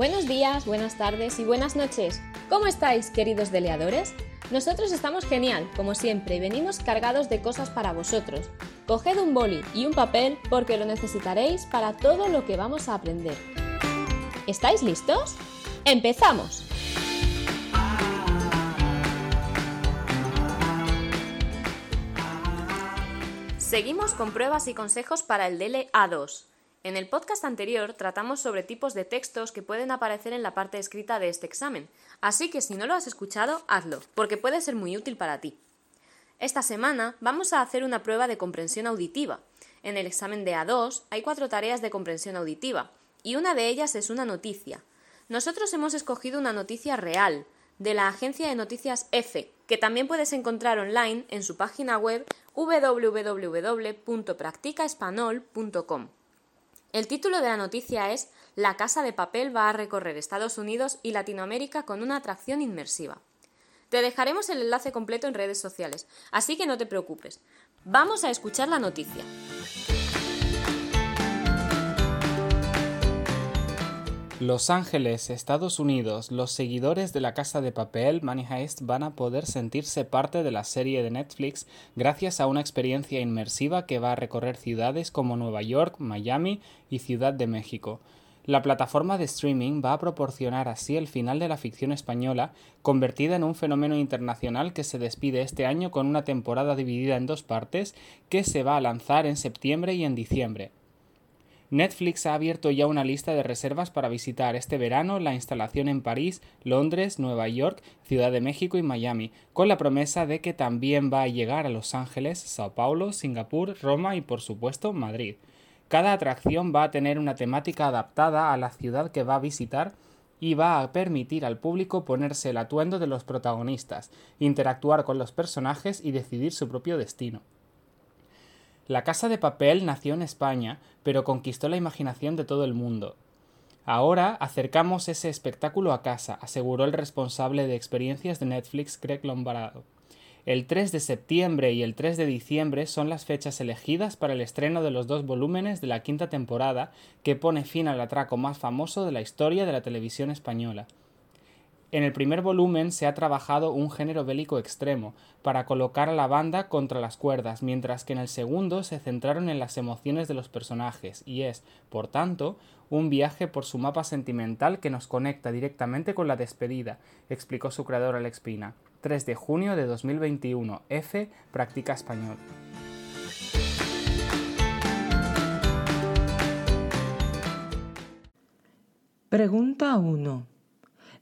Buenos días, buenas tardes y buenas noches. ¿Cómo estáis, queridos deleadores? Nosotros estamos genial, como siempre, y venimos cargados de cosas para vosotros. Coged un boli y un papel porque lo necesitaréis para todo lo que vamos a aprender. ¿Estáis listos? ¡Empezamos! Seguimos con pruebas y consejos para el DL A2. En el podcast anterior tratamos sobre tipos de textos que pueden aparecer en la parte escrita de este examen, así que si no lo has escuchado, hazlo, porque puede ser muy útil para ti. Esta semana vamos a hacer una prueba de comprensión auditiva. En el examen de A2 hay cuatro tareas de comprensión auditiva, y una de ellas es una noticia. Nosotros hemos escogido una noticia real, de la agencia de noticias EFE, que también puedes encontrar online en su página web www.practicaespanol.com. El título de la noticia es La Casa de Papel va a recorrer Estados Unidos y Latinoamérica con una atracción inmersiva. Te dejaremos el enlace completo en redes sociales, así que no te preocupes. Vamos a escuchar la noticia. Los Ángeles, Estados Unidos, los seguidores de la Casa de Papel Money Heist van a poder sentirse parte de la serie de Netflix gracias a una experiencia inmersiva que va a recorrer ciudades como Nueva York, Miami y Ciudad de México. La plataforma de streaming va a proporcionar así el final de la ficción española, convertida en un fenómeno internacional que se despide este año con una temporada dividida en dos partes que se va a lanzar en septiembre y en diciembre. Netflix ha abierto ya una lista de reservas para visitar este verano la instalación en París, Londres, Nueva York, Ciudad de México y Miami, con la promesa de que también va a llegar a Los Ángeles, Sao Paulo, Singapur, Roma y por supuesto Madrid. Cada atracción va a tener una temática adaptada a la ciudad que va a visitar y va a permitir al público ponerse el atuendo de los protagonistas, interactuar con los personajes y decidir su propio destino. La Casa de Papel nació en España, pero conquistó la imaginación de todo el mundo. Ahora acercamos ese espectáculo a casa, aseguró el responsable de experiencias de Netflix, Craig Lombardo. El 3 de septiembre y el 3 de diciembre son las fechas elegidas para el estreno de los dos volúmenes de la quinta temporada que pone fin al atraco más famoso de la historia de la televisión española. En el primer volumen se ha trabajado un género bélico extremo, para colocar a la banda contra las cuerdas, mientras que en el segundo se centraron en las emociones de los personajes, y es, por tanto, un viaje por su mapa sentimental que nos conecta directamente con la despedida, explicó su creador Alex Pina. 3 de junio de 2021, F, Práctica Español. Pregunta 1.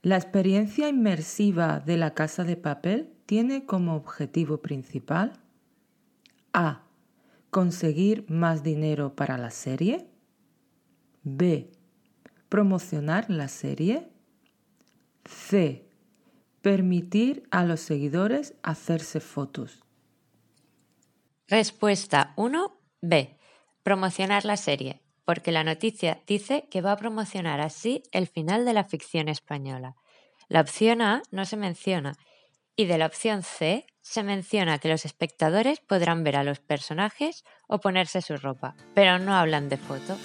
La experiencia inmersiva de la casa de papel tiene como objetivo principal A. Conseguir más dinero para la serie. B. Promocionar la serie. C. Permitir a los seguidores hacerse fotos. Respuesta 1. B. Promocionar la serie porque la noticia dice que va a promocionar así el final de la ficción española. La opción A no se menciona y de la opción C se menciona que los espectadores podrán ver a los personajes o ponerse su ropa, pero no hablan de foto.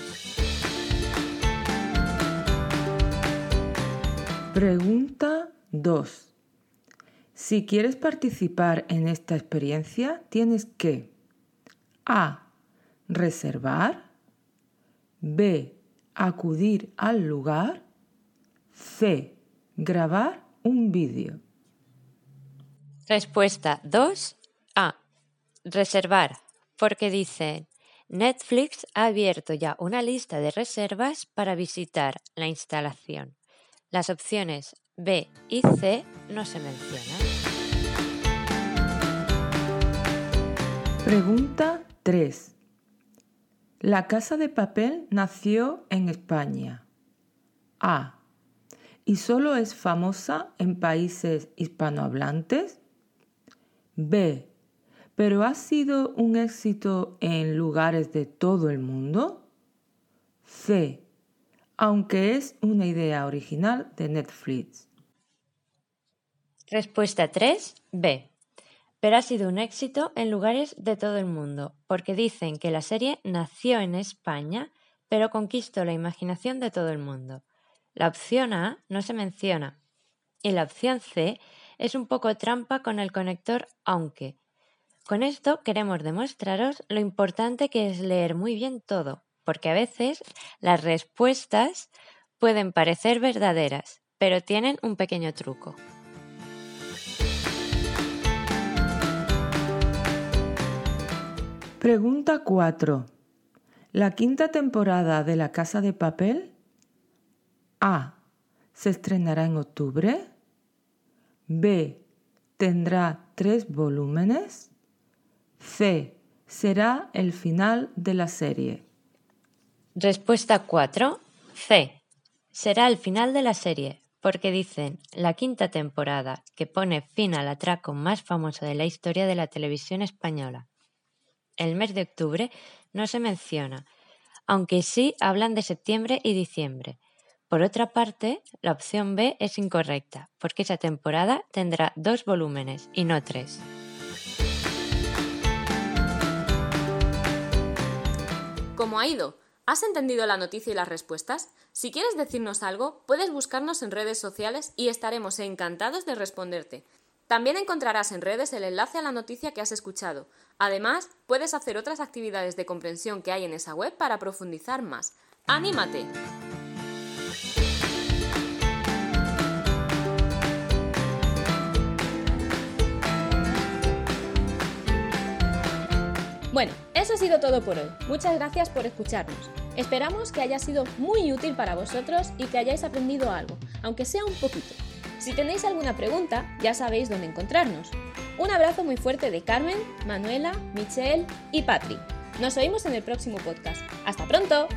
Pregunta 2. Si quieres participar en esta experiencia, tienes que A. Reservar B. Acudir al lugar. C. Grabar un vídeo. Respuesta 2. A. Reservar, porque dicen Netflix ha abierto ya una lista de reservas para visitar la instalación. Las opciones B y C no se mencionan. Pregunta 3. La casa de papel nació en España. A. ¿Y solo es famosa en países hispanohablantes? B. ¿Pero ha sido un éxito en lugares de todo el mundo? C. Aunque es una idea original de Netflix. Respuesta 3. B pero ha sido un éxito en lugares de todo el mundo, porque dicen que la serie nació en España, pero conquistó la imaginación de todo el mundo. La opción A no se menciona y la opción C es un poco trampa con el conector aunque. Con esto queremos demostraros lo importante que es leer muy bien todo, porque a veces las respuestas pueden parecer verdaderas, pero tienen un pequeño truco. Pregunta 4. ¿La quinta temporada de La Casa de Papel? A. ¿Se estrenará en octubre? B. ¿Tendrá tres volúmenes? C. ¿Será el final de la serie? Respuesta 4. C. Será el final de la serie, porque dicen la quinta temporada que pone fin al atraco más famoso de la historia de la televisión española. El mes de octubre no se menciona, aunque sí hablan de septiembre y diciembre. Por otra parte, la opción B es incorrecta, porque esa temporada tendrá dos volúmenes y no tres. ¿Cómo ha ido? ¿Has entendido la noticia y las respuestas? Si quieres decirnos algo, puedes buscarnos en redes sociales y estaremos encantados de responderte. También encontrarás en redes el enlace a la noticia que has escuchado. Además, puedes hacer otras actividades de comprensión que hay en esa web para profundizar más. ¡Anímate! Bueno, eso ha sido todo por hoy. Muchas gracias por escucharnos. Esperamos que haya sido muy útil para vosotros y que hayáis aprendido algo, aunque sea un poquito. Si tenéis alguna pregunta, ya sabéis dónde encontrarnos. Un abrazo muy fuerte de Carmen, Manuela, Michelle y Patri. Nos oímos en el próximo podcast. ¡Hasta pronto!